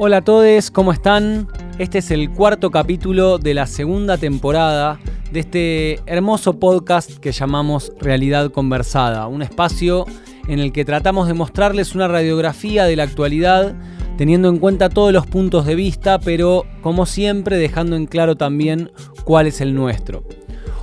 Hola a todos, ¿cómo están? Este es el cuarto capítulo de la segunda temporada de este hermoso podcast que llamamos Realidad Conversada, un espacio en el que tratamos de mostrarles una radiografía de la actualidad teniendo en cuenta todos los puntos de vista, pero como siempre dejando en claro también cuál es el nuestro.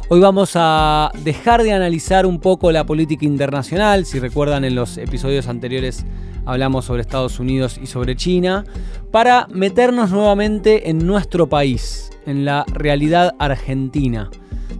Hoy vamos a dejar de analizar un poco la política internacional, si recuerdan en los episodios anteriores hablamos sobre Estados Unidos y sobre China, para meternos nuevamente en nuestro país, en la realidad argentina.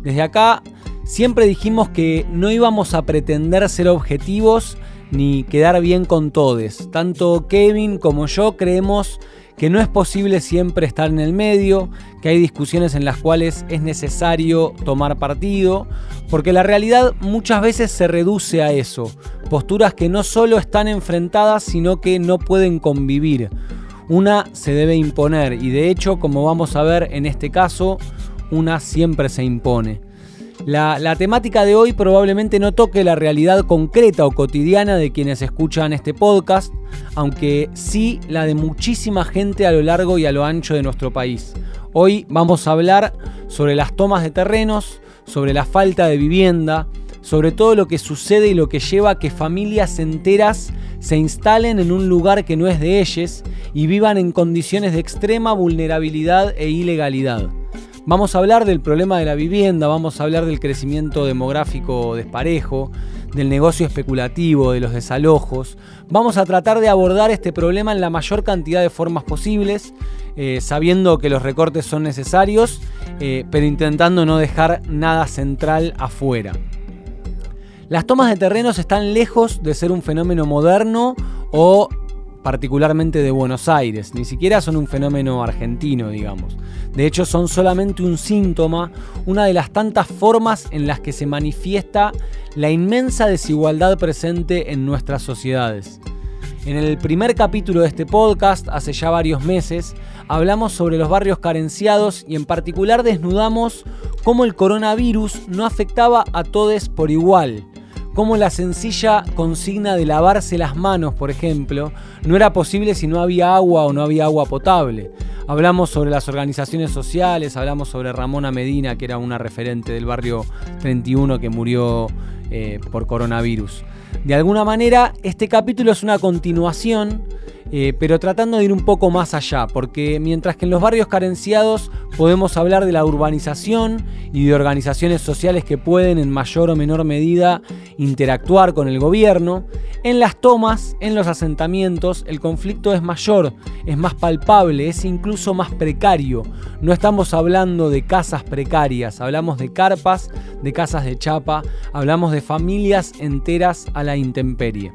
Desde acá siempre dijimos que no íbamos a pretender ser objetivos ni quedar bien con todos. Tanto Kevin como yo creemos que no es posible siempre estar en el medio, que hay discusiones en las cuales es necesario tomar partido, porque la realidad muchas veces se reduce a eso, posturas que no solo están enfrentadas, sino que no pueden convivir. Una se debe imponer y de hecho, como vamos a ver en este caso, una siempre se impone. La, temática de hoy probablemente no toque la realidad concreta o cotidiana de quienes escuchan este podcast, aunque sí la de muchísima gente a lo largo y a lo ancho de nuestro país. Hoy vamos a hablar sobre las tomas de terrenos, sobre la falta de vivienda, sobre todo lo que sucede y lo que lleva a que familias enteras se instalen en un lugar que no es de ellos y vivan en condiciones de extrema vulnerabilidad e ilegalidad. Vamos a hablar del problema de la vivienda, vamos a hablar del crecimiento demográfico desparejo, del negocio especulativo, de los desalojos. Vamos a tratar de abordar este problema en la mayor cantidad de formas posibles, eh, sabiendo que los recortes son necesarios, eh, pero intentando no dejar nada central afuera. Las tomas de terrenos están lejos de ser un fenómeno moderno o particularmente de Buenos Aires, ni siquiera son un fenómeno argentino, digamos. De hecho, son solamente un síntoma, una de las tantas formas en las que se manifiesta la inmensa desigualdad presente en nuestras sociedades. En el primer capítulo de este podcast, hace ya varios meses, hablamos sobre los barrios carenciados y en particular desnudamos cómo el coronavirus no afectaba a todos por igual como la sencilla consigna de lavarse las manos, por ejemplo, no era posible si no había agua o no había agua potable. Hablamos sobre las organizaciones sociales, hablamos sobre Ramona Medina, que era una referente del barrio 31 que murió eh, por coronavirus. De alguna manera, este capítulo es una continuación eh, pero tratando de ir un poco más allá, porque mientras que en los barrios carenciados podemos hablar de la urbanización y de organizaciones sociales que pueden en mayor o menor medida interactuar con el gobierno, en las tomas, en los asentamientos, el conflicto es mayor, es más palpable, es incluso más precario. No estamos hablando de casas precarias, hablamos de carpas, de casas de chapa, hablamos de familias enteras a la intemperie.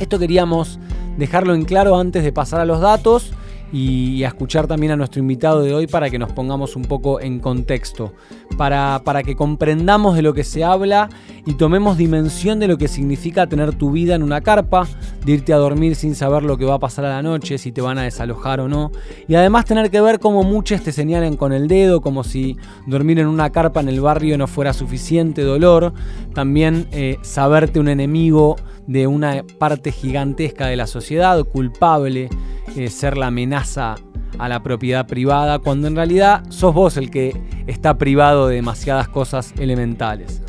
Esto queríamos dejarlo en claro antes de pasar a los datos y a escuchar también a nuestro invitado de hoy para que nos pongamos un poco en contexto, para, para, que comprendamos de lo que se habla y tomemos dimensión de lo que significa tener tu vida en una carpa, de irte a dormir sin saber lo que va a pasar a la noche, si te van a desalojar o no, y además tener que ver cómo muchos te señalan con el dedo, como si dormir en una carpa en el barrio no fuera suficiente dolor, también eh, saberte un enemigo de una parte gigantesca de la sociedad, culpable, ser la amenaza a la propiedad privada, cuando en realidad sos vos el que está privado de demasiadas cosas elementales.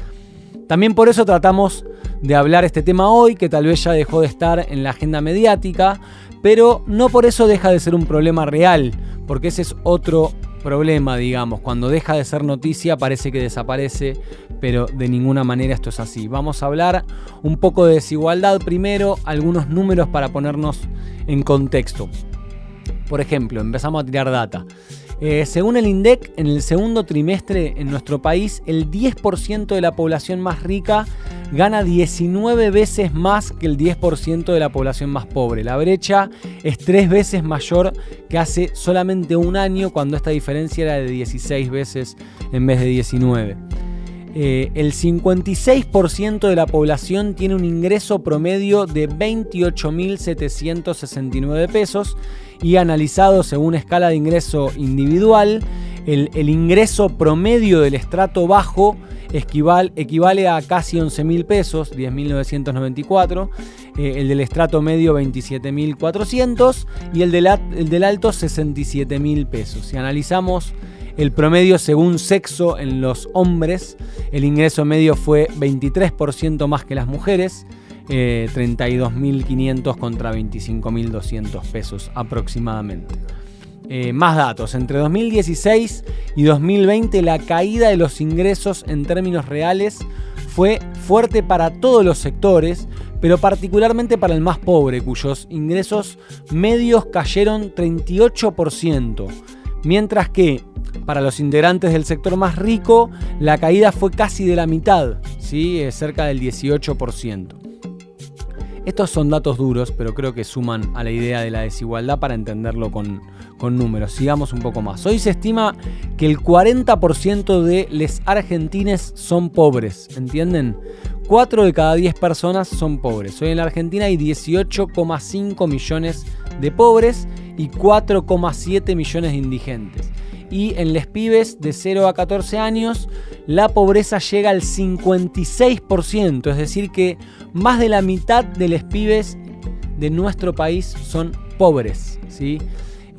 También por eso tratamos de hablar este tema hoy, que tal vez ya dejó de estar en la agenda mediática, pero no por eso deja de ser un problema real, porque ese es otro problema, digamos. Cuando deja de ser noticia parece que desaparece, pero de ninguna manera esto es así. Vamos a hablar un poco de desigualdad primero, algunos números para ponernos en contexto. Por ejemplo, empezamos a tirar data. Eh, según el INDEC, en el segundo trimestre en nuestro país, el 10% de la población más rica gana 19 veces más que el 10% de la población más pobre. La brecha es tres veces mayor que hace solamente un año cuando esta diferencia era de 16 veces en vez de 19. Eh, el 56% de la población tiene un ingreso promedio de 28.769 pesos y analizado según escala de ingreso individual, el, ingreso promedio del estrato bajo equivale, equivale a casi 11 mil pesos, 10.994. eh, el del estrato medio 27.400 y el del, el del alto 67.000 pesos. Si analizamos el promedio según sexo en los hombres, el ingreso medio fue 23% más que las mujeres, 32.500 eh, contra 25.200 pesos aproximadamente. Eh, más datos, entre 2016 y 2020 la caída de los ingresos en términos reales fue fuerte para todos los sectores, pero particularmente para el más pobre, cuyos ingresos medios cayeron 38%, mientras que para los integrantes del sector más rico, la caída fue casi de la mitad, ¿sí? cerca del 18%. Estos son datos duros, pero creo que suman a la idea de la desigualdad para entenderlo con, con números. Sigamos un poco más. Hoy se estima que el 40% de los argentines son pobres, ¿entienden? 4 de cada 10 personas son pobres. Hoy en la Argentina hay 18,5 millones de pobres y 4,7 millones de indigentes y en les pibes de 0 a 14 años la pobreza llega al 56%, es decir que más de la mitad de los pibes de nuestro país son pobres, ¿sí?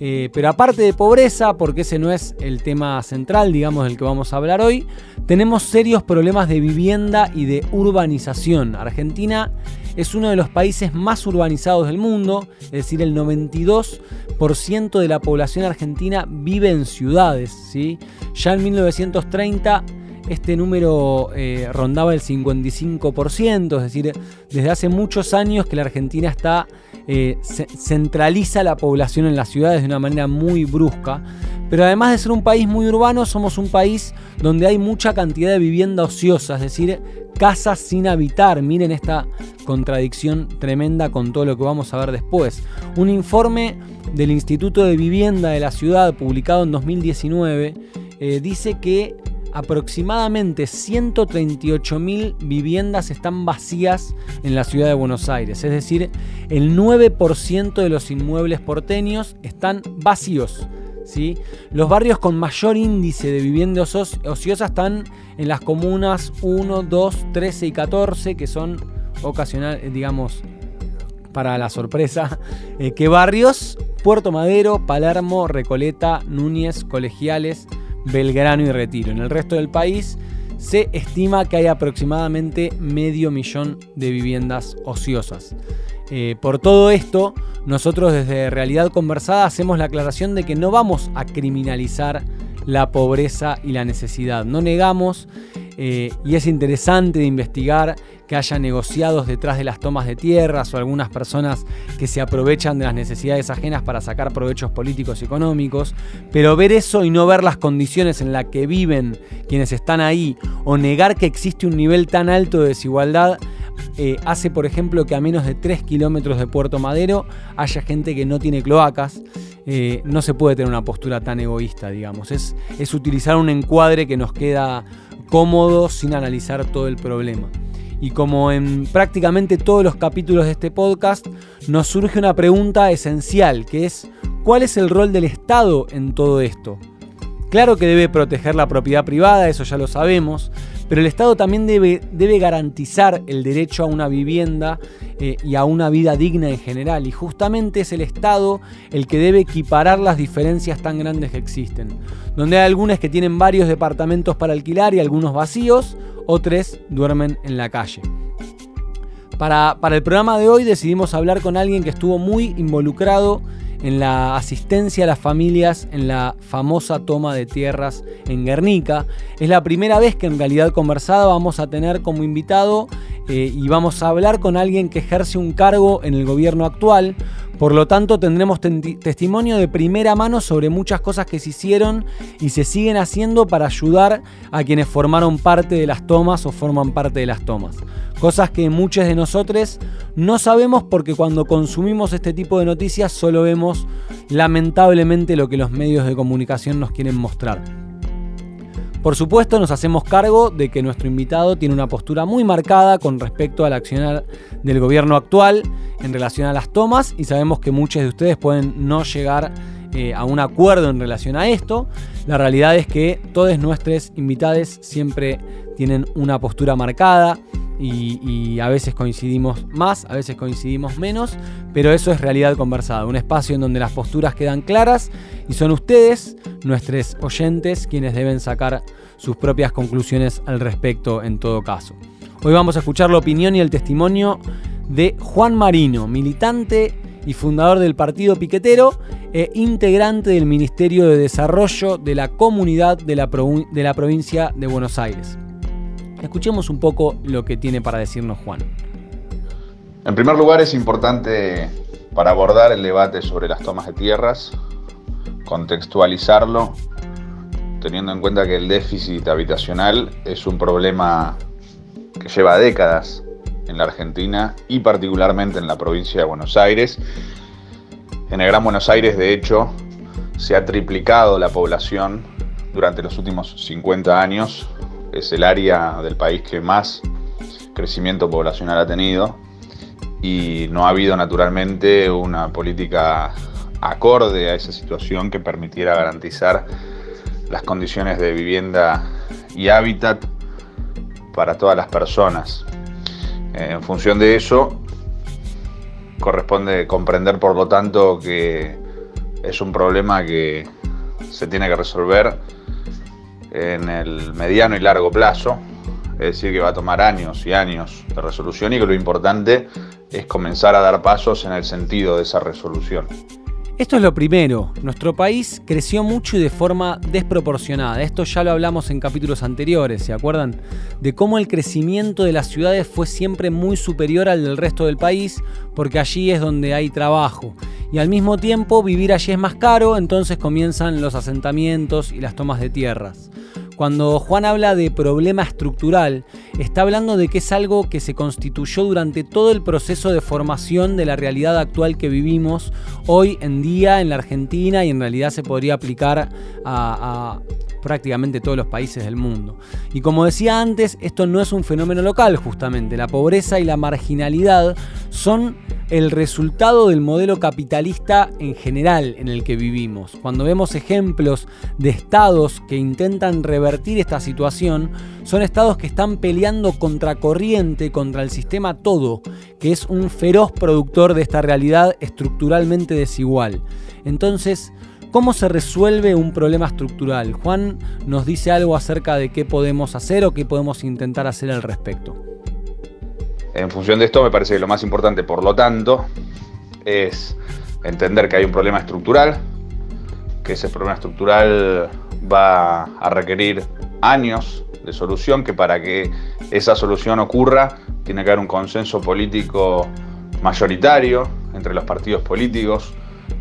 Eh, pero aparte de pobreza, porque ese no es el tema central, digamos, del que vamos a hablar hoy, tenemos serios problemas de vivienda y de urbanización. Argentina es uno de los países más urbanizados del mundo, es decir, el 92% de la población argentina vive en ciudades. ¿sí? Ya en 1930 este número eh, rondaba el 55%, es decir, desde hace muchos años que la Argentina está eh, centraliza la población en las ciudades de una manera muy brusca. Pero además de ser un país muy urbano, somos un país donde hay mucha cantidad de vivienda ociosa, es decir, casas sin habitar. Miren esta contradicción tremenda con todo lo que vamos a ver después. Un informe del Instituto de Vivienda de la Ciudad, publicado en 2019, eh, dice que aproximadamente 138.000 viviendas están vacías en la ciudad de Buenos Aires. Es decir, el 9% de los inmuebles porteños están vacíos. ¿sí? Los barrios con mayor índice de viviendas ociosas están en las comunas 1, 2, 13 y 14, que son ocasional, digamos, para la sorpresa, eh, que barrios Puerto Madero, Palermo, Recoleta, Núñez, Colegiales, Belgrano y Retiro. En el resto del país se estima que hay aproximadamente medio millón de viviendas ociosas. Eh, por todo esto, nosotros desde Realidad Conversada hacemos la aclaración de que no vamos a criminalizar la pobreza y la necesidad. No negamos, eh, y es interesante de investigar que haya negociados detrás de las tomas de tierras o algunas personas que se aprovechan de las necesidades ajenas para sacar provechos políticos y económicos, pero ver eso y no ver las condiciones en las que viven quienes están ahí o negar que existe un nivel tan alto de desigualdad eh, hace, por ejemplo, que a menos de 3 kilómetros de Puerto Madero haya gente que no tiene cloacas. Eh, no se puede tener una postura tan egoísta, digamos. Es, es utilizar un encuadre que nos queda cómodo sin analizar todo el problema. Y como en prácticamente todos los capítulos de este podcast, nos surge una pregunta esencial, que es ¿cuál es el rol del Estado en todo esto? Claro que debe proteger la propiedad privada, eso ya lo sabemos, pero el Estado también debe, garantizar el derecho a una vivienda eh, y a una vida digna en general. Y justamente es el Estado el que debe equiparar las diferencias tan grandes que existen. Donde hay algunos que tienen varios departamentos para alquilar y algunos vacíos, o tres duermen en la calle. Para el programa de hoy decidimos hablar con alguien que estuvo muy involucrado en la asistencia a las familias en la famosa toma de tierras en Guernica. Es la primera vez que en realidad conversada vamos a tener como invitado eh, y vamos a hablar con alguien que ejerce un cargo en el gobierno actual. Por lo tanto, tendremos testimonio de primera mano sobre muchas cosas que se hicieron y se siguen haciendo para ayudar a quienes formaron parte de las tomas o forman parte de las tomas. Cosas que muchos de nosotros no sabemos porque cuando consumimos este tipo de noticias solo vemos lamentablemente lo que los medios de comunicación nos quieren mostrar. Por supuesto nos hacemos cargo de que nuestro invitado tiene una postura muy marcada con respecto al accionar del gobierno actual en relación a las tomas y sabemos que muchos de ustedes pueden no llegar eh, a un acuerdo en relación a esto. La realidad es que todos nuestros invitados siempre tienen una postura marcada y, a veces coincidimos más, a veces coincidimos menos, pero eso es realidad conversada, un espacio en donde las posturas quedan claras y son ustedes, nuestros oyentes, quienes deben sacar sus propias conclusiones al respecto en todo caso. Hoy vamos a escuchar la opinión y el testimonio de Juan Marino, militante y fundador del Partido Piquetero e integrante del Ministerio de Desarrollo de la Comunidad de la, de la provincia de Buenos Aires. Escuchemos un poco lo que tiene para decirnos Juan. En primer lugar, es importante para abordar el debate sobre las tomas de tierras, contextualizarlo, teniendo en cuenta que el déficit habitacional es un problema que lleva décadas en la Argentina y particularmente en la provincia de Buenos Aires. En el Gran Buenos Aires, de hecho, se ha triplicado la población durante los últimos 50 años. Es el área del país que más crecimiento poblacional ha tenido y no ha habido naturalmente una política acorde a esa situación que permitiera garantizar las condiciones de vivienda y hábitat para todas las personas. En función de eso, corresponde comprender, por lo tanto, que es un problema que se tiene que resolver en el mediano y largo plazo, es decir, que va a tomar años y años de resolución y que lo importante es comenzar a dar pasos en el sentido de esa resolución. Esto es lo primero, nuestro país creció mucho y de forma desproporcionada. Esto ya lo hablamos en capítulos anteriores, ¿se acuerdan? De cómo el crecimiento de las ciudades fue siempre muy superior al del resto del país, porque allí es donde hay trabajo. Y al mismo tiempo vivir allí es más caro, entonces comienzan los asentamientos y las tomas de tierras. Cuando Juan habla de problema estructural, está hablando de que es algo que se constituyó durante todo el proceso de formación de la realidad actual que vivimos hoy en día en la Argentina y en realidad se podría aplicar a, prácticamente todos los países del mundo. Y como decía antes, esto no es un fenómeno local justamente. La pobreza y la marginalidad son el resultado del modelo capitalista en general en el que vivimos. Cuando vemos ejemplos de estados que intentan revertir esta situación, son estados que están peleando contra corriente, contra el sistema todo, que es un feroz productor de esta realidad estructuralmente desigual. Entonces, ¿Cómo se resuelve un problema estructural? Juan nos dice algo acerca de qué podemos hacer o qué podemos intentar hacer al respecto. En función de esto, me parece que lo más importante, por lo tanto, es entender que hay un problema estructural, que ese problema estructural va a requerir años de solución, que para que esa solución ocurra tiene que haber un consenso político mayoritario entre los partidos políticos,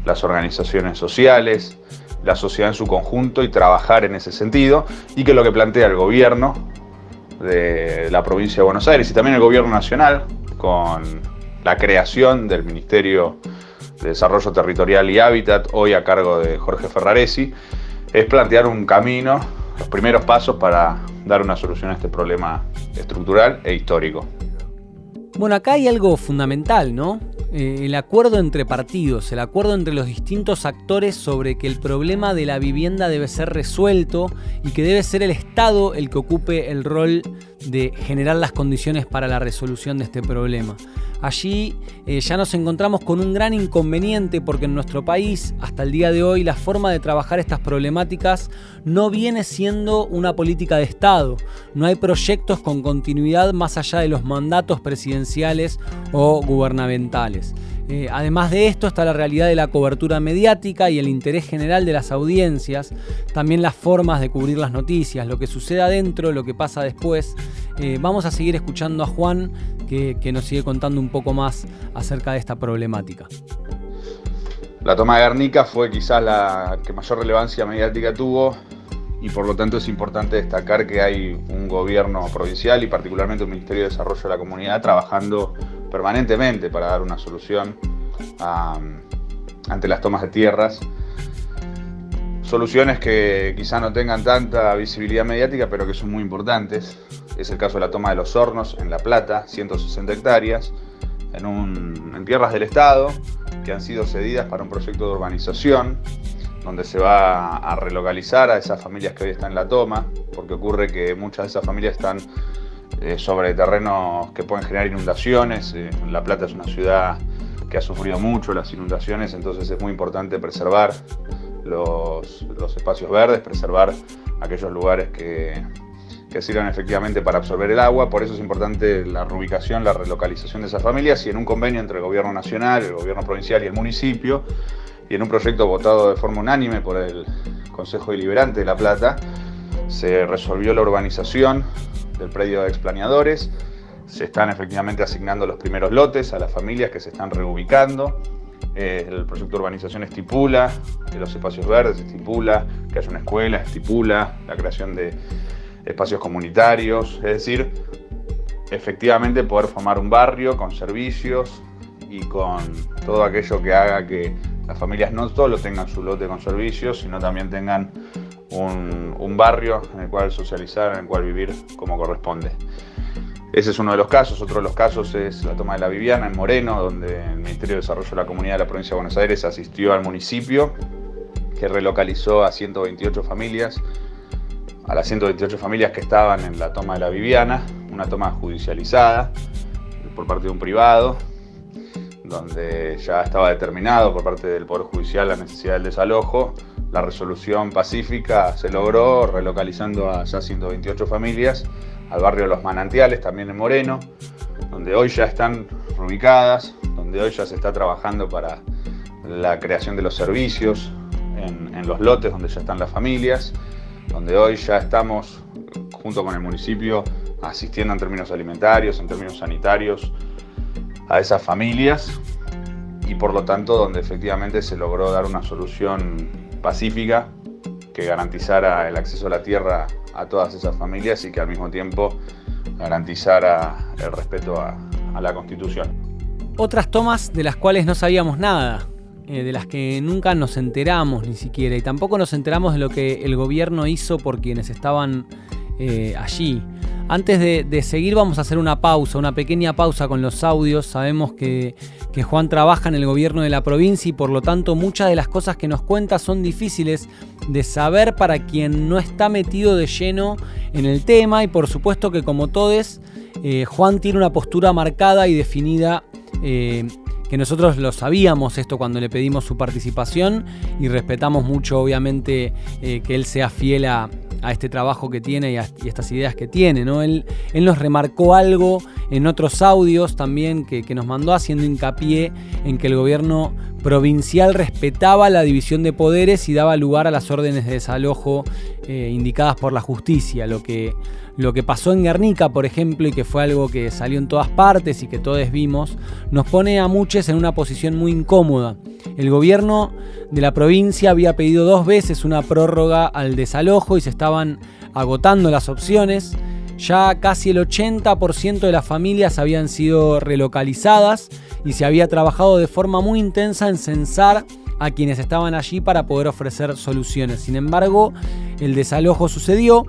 las organizaciones sociales, la sociedad en su conjunto y trabajar en ese sentido, y que lo que plantea el gobierno de la provincia de Buenos Aires y también el gobierno nacional, con la creación del Ministerio de Desarrollo Territorial y Hábitat, hoy a cargo de Jorge Ferraresi, es plantear un camino, los primeros pasos para dar una solución a este problema estructural e histórico. Bueno, acá hay algo fundamental, ¿no? Eh, el acuerdo entre partidos, el acuerdo entre los distintos actores sobre que el problema de la vivienda debe ser resuelto y que debe ser el Estado el que ocupe el rol de generar las condiciones para la resolución de este problema. Allí eh, ya nos encontramos con un gran inconveniente porque en nuestro país, hasta el día de hoy, la forma de trabajar estas problemáticas no viene siendo una política de Estado. No hay proyectos con continuidad más allá de los mandatos presidenciales o gubernamentales. Eh, además de esto está la realidad de la cobertura mediática y el interés general de las audiencias, también las formas de cubrir las noticias, lo que sucede adentro, lo que pasa después. Eh, vamos a seguir escuchando a Juan que, que nos sigue contando un poco más acerca de esta problemática. La toma de Guernica fue quizás la que mayor relevancia mediática tuvo y por lo tanto es importante destacar que hay un gobierno provincial y particularmente un Ministerio de Desarrollo de la Comunidad trabajando permanentemente para dar una solución ante las tomas de tierras. Soluciones que quizá no tengan tanta visibilidad mediática, pero que son muy importantes. Es el caso de la toma de los hornos en La Plata, 160 hectáreas, en, tierras del Estado, que han sido cedidas para un proyecto de urbanización, donde se va a relocalizar a esas familias que hoy están en la toma, porque ocurre que muchas de esas familias están eh, sobre terrenos que pueden generar inundaciones. Eh, la Plata es una ciudad que ha sufrido mucho las inundaciones, entonces es muy importante preservar los, espacios verdes, preservar aquellos lugares que, que sirvan efectivamente para absorber el agua. Por eso es importante la reubicación, la relocalización de esas familias y en un convenio entre el gobierno nacional, el gobierno provincial y el municipio, y en un proyecto votado de forma unánime por el Consejo Deliberante de La Plata, se resolvió la urbanización del predio de explaneadores. Se están efectivamente asignando los primeros lotes a las familias que se están reubicando. Eh, el proyecto de urbanización estipula de los espacios verdes, estipula que haya una escuela, estipula la creación de espacios comunitarios, es decir, efectivamente poder formar un barrio con servicios y con todo aquello que haga que las familias no solo tengan su lote con servicios, sino también tengan un, barrio en el cual socializar, en el cual vivir como corresponde. Ese es uno de los casos. Otro de los casos es la toma de la Viviana en Moreno, donde el Ministerio de Desarrollo de la Comunidad de la Provincia de Buenos Aires asistió al municipio, que relocalizó a 128 familias, a las 128 familias que estaban en la toma de la Viviana, una toma judicializada por parte de un privado, donde ya estaba determinado por parte del Poder Judicial la necesidad del desalojo la resolución pacífica se logró relocalizando a ya 128 familias al barrio Los Manantiales, también en Moreno, donde hoy ya están ubicadas, donde hoy ya se está trabajando para la creación de los servicios en, en los lotes donde ya están las familias, donde hoy ya estamos junto con el municipio asistiendo en términos alimentarios, en términos sanitarios a esas familias y por lo tanto donde efectivamente se logró dar una solución pacífica que garantizara el acceso a la tierra a todas esas familias y que al mismo tiempo garantizara el respeto a, la Constitución. Otras tomas de las cuales no sabíamos nada, eh, de las que nunca nos enteramos ni siquiera, y tampoco nos enteramos de lo que el gobierno hizo por quienes estaban eh, allí. Antes de, seguir vamos a hacer una pausa, una pequeña pausa con los audios. Sabemos que, Juan trabaja en el gobierno de la provincia y por lo tanto muchas de las cosas que nos cuenta son difíciles de saber para quien no está metido de lleno en el tema y por supuesto que como todos, eh, Juan tiene una postura marcada y definida. Eh, que nosotros lo sabíamos esto cuando le pedimos su participación y respetamos mucho obviamente eh, que él sea fiel a, a este trabajo que tiene y a, estas ideas que tiene. ¿no? Él, él, nos remarcó algo en otros audios también que, nos mandó haciendo hincapié en que el gobierno provincial respetaba la división de poderes y daba lugar a las órdenes de desalojo eh, indicadas por la justicia, lo que, lo que pasó en Guernica, por ejemplo, y que fue algo que salió en todas partes y que todos vimos, nos pone a muchos en una posición muy incómoda. El gobierno de la provincia había pedido dos veces una prórroga al desalojo y se estaban agotando las opciones. Ya casi el 80% de las familias habían sido relocalizadas y se había trabajado de forma muy intensa en censar a quienes estaban allí para poder ofrecer soluciones. Sin embargo, el desalojo sucedió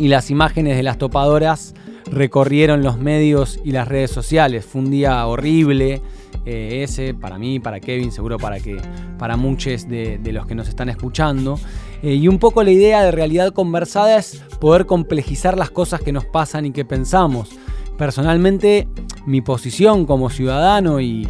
y las imágenes de las topadoras recorrieron los medios y las redes sociales. Fue un día horrible, eh, ese, para mí, para Kevin, seguro para, que, para muchos de, los que nos están escuchando. Eh, y un poco la idea de realidad conversada es poder complejizar las cosas que nos pasan y que pensamos. Personalmente, mi posición como ciudadano y,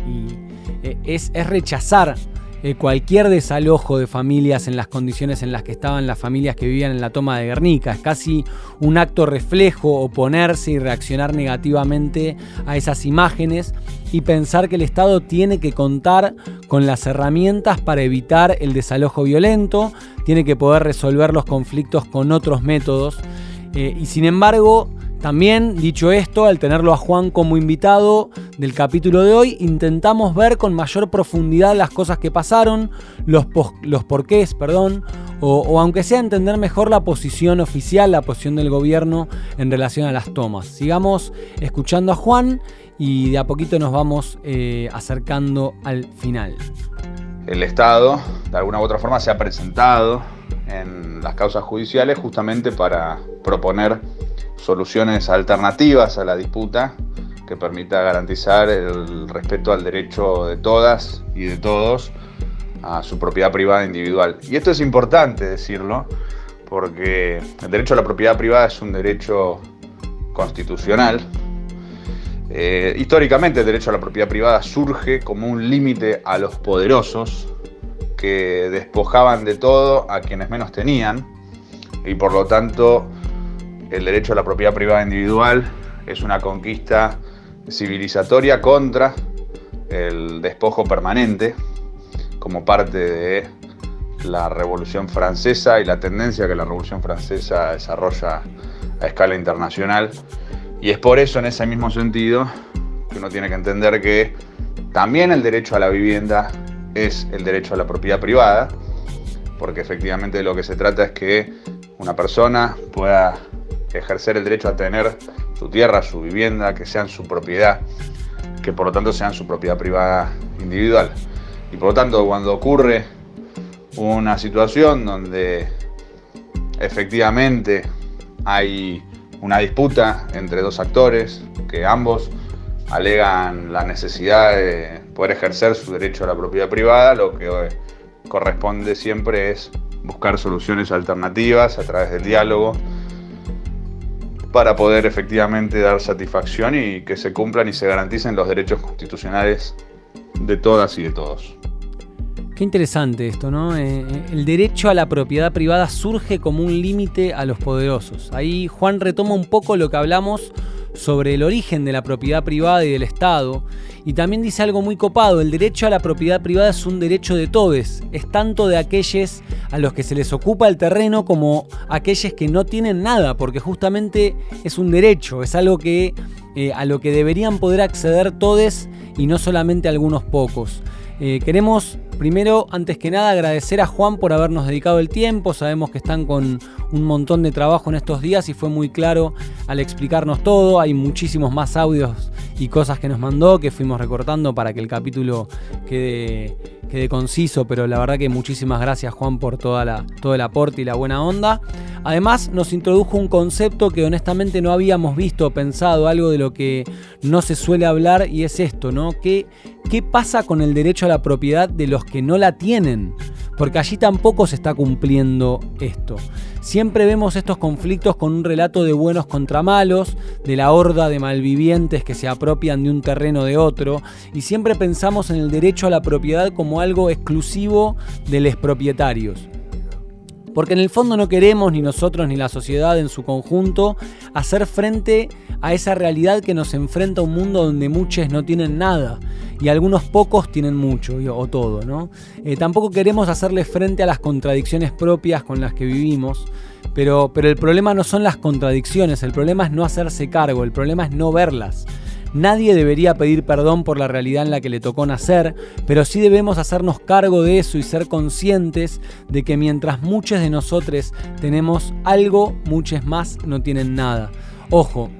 eh, es, es rechazar eh, cualquier desalojo de familias en las condiciones en las que estaban las familias que vivían en la toma de Guernica. Es casi un acto reflejo oponerse y reaccionar negativamente a esas imágenes y pensar que el Estado tiene que contar con las herramientas para evitar el desalojo violento, tiene que poder resolver los conflictos con otros métodos. Eh, y sin embargo, también, dicho esto, al tenerlo a Juan como invitado del capítulo de hoy, intentamos ver con mayor profundidad las cosas que pasaron, los, los porqués, perdón, o, aunque sea entender mejor la posición oficial, la posición del gobierno en relación a las tomas. Sigamos escuchando a Juan y de a poquito nos vamos eh, acercando al final. El Estado, de alguna u otra forma, se ha presentado en las causas judiciales justamente para proponer soluciones alternativas a la disputa que permita garantizar el respeto al derecho de todas y de todos a su propiedad privada individual. Y esto es importante decirlo, porque el derecho a la propiedad privada es un derecho constitucional. Eh, históricamente el derecho a la propiedad privada surge como un límite a los poderosos que despojaban de todo a quienes menos tenían y por lo tanto el derecho a la propiedad privada individual es una conquista civilizatoria contra el despojo permanente como parte de la Revolución Francesa y la tendencia que la Revolución Francesa desarrolla a escala internacional. Y es por eso, en ese mismo sentido, que uno tiene que entender que también el derecho a la vivienda es el derecho a la propiedad privada, porque efectivamente de lo que se trata es que una persona pueda ejercer el derecho a tener su tierra, su vivienda, que sean su propiedad, que por lo tanto sean su propiedad privada individual. Y por lo tanto, cuando ocurre una situación donde efectivamente hay una disputa entre dos actores que ambos alegan la necesidad de poder ejercer su derecho a la propiedad privada, lo que corresponde siempre es buscar soluciones alternativas a través del diálogo para poder efectivamente dar satisfacción y que se cumplan y se garanticen los derechos constitucionales de todas y de todos. Qué interesante esto, ¿no? Eh, eh, el derecho a la propiedad privada surge como un límite a los poderosos. Ahí Juan retoma un poco lo que hablamos sobre el origen de la propiedad privada y del Estado. Y también dice algo muy copado, el derecho a la propiedad privada es un derecho de todos, es tanto de aquellos a los que se les ocupa el terreno como aquellos que no tienen nada, porque justamente es un derecho, es algo que, eh, a lo que deberían poder acceder todos y no solamente algunos pocos. queremos Primero, antes que nada, agradecer a Juan por habernos dedicado el tiempo. Sabemos que están con un montón de trabajo en estos días y fue muy claro al explicarnos todo. Hay muchísimos más audios y cosas que nos mandó que fuimos recortando para que el capítulo quede, quede conciso, pero la verdad que muchísimas gracias Juan por toda la, todo el aporte y la buena onda. Además nos introdujo un concepto que honestamente no habíamos visto pensado, algo de lo que no se suele hablar y es esto, ¿no? ¿Qué, ¿Qué pasa con el derecho a la propiedad de los que no la tienen? Porque allí tampoco se está cumpliendo esto. Siempre vemos estos conflictos con un relato de buenos contra malos, de la horda de malvivientes que se apropian de un terreno de otro, y siempre pensamos en el derecho a la propiedad como algo exclusivo de los propietarios. Porque en el fondo no queremos ni nosotros ni la sociedad en su conjunto hacer frente a esa realidad que nos enfrenta a un mundo donde muchos no tienen nada y algunos pocos tienen mucho o todo, ¿no? Eh, tampoco queremos hacerle frente a las contradicciones propias con las que vivimos, pero, pero el problema no son las contradicciones, el problema es no hacerse cargo, el problema es no verlas. Nadie debería pedir perdón por la realidad en la que le tocó nacer, pero sí debemos hacernos cargo de eso y ser conscientes de que mientras muchos de nosotros tenemos algo, muchos más no tienen nada. Ojo,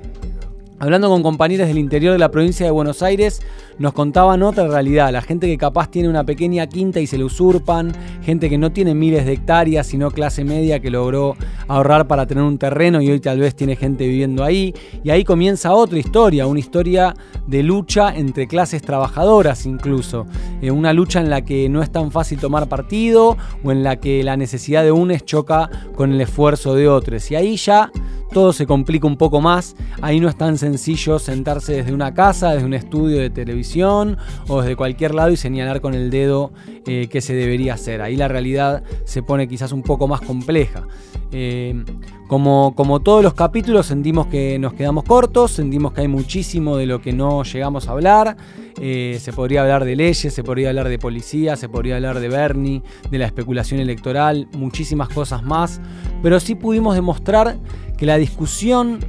Hablando con compañeros del interior de la provincia de Buenos Aires, nos contaban otra realidad. La gente que capaz tiene una pequeña quinta y se le usurpan, gente que no tiene miles de hectáreas, sino clase media que logró ahorrar para tener un terreno y hoy tal vez tiene gente viviendo ahí. Y ahí comienza otra historia, una historia de lucha entre clases trabajadoras incluso. Eh, una lucha en la que no es tan fácil tomar partido o en la que la necesidad de unos choca con el esfuerzo de otros. Y ahí ya todo se complica un poco más. Ahí no es tan sencillo sentarse desde una casa, desde un estudio de televisión o desde cualquier lado y señalar con el dedo eh, qué se debería hacer. Ahí la realidad se pone quizás un poco más compleja. Eh, como, todos los capítulos sentimos que nos quedamos cortos, sentimos que hay muchísimo de lo que no llegamos a hablar. Eh, se podría hablar de leyes, se podría hablar de policía, se podría hablar de Bernie, de la especulación electoral, muchísimas cosas más. Pero sí pudimos demostrar que la discusión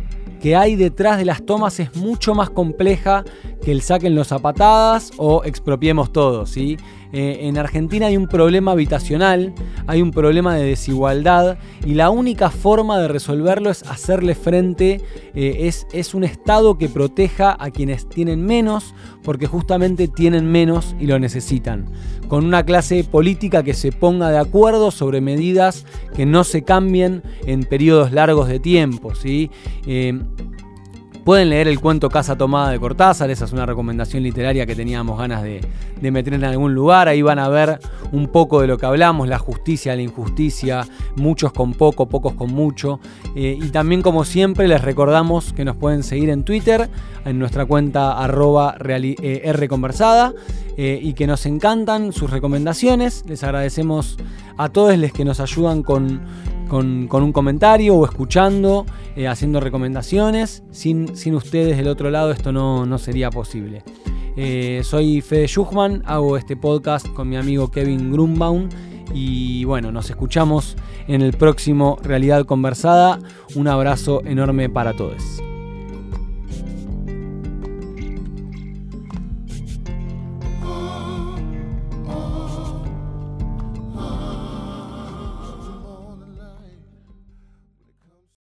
que hay detrás de las tomas es mucho más compleja que el saquen los zapatadas o expropiemos todo, ¿sí? Eh, en Argentina hay un problema habitacional, hay un problema de desigualdad y la única forma de resolverlo es hacerle frente, eh, es, es un Estado que proteja a quienes tienen menos porque justamente tienen menos y lo necesitan, con una clase política que se ponga de acuerdo sobre medidas que no se cambien en periodos largos de tiempo. ¿sí? Eh, Pueden leer el cuento Casa Tomada de Cortázar, esa es una recomendación literaria que teníamos ganas de, meter en algún lugar. Ahí van a ver un poco de lo que hablamos, la justicia, la injusticia, muchos con poco, pocos con mucho. Eh, y también, como siempre, les recordamos que nos pueden seguir en Twitter, en nuestra cuenta arroba eh, rconversada, eh, y que nos encantan sus recomendaciones. Les agradecemos a todos los que nos ayudan con con, un comentario o escuchando, eh, haciendo recomendaciones. Sin, sin, ustedes del otro lado esto no, sería posible. Eh, soy Fede Schuchman, hago este podcast con mi amigo Kevin Grunbaum y bueno, nos escuchamos en el próximo Realidad Conversada. Un abrazo enorme para todos.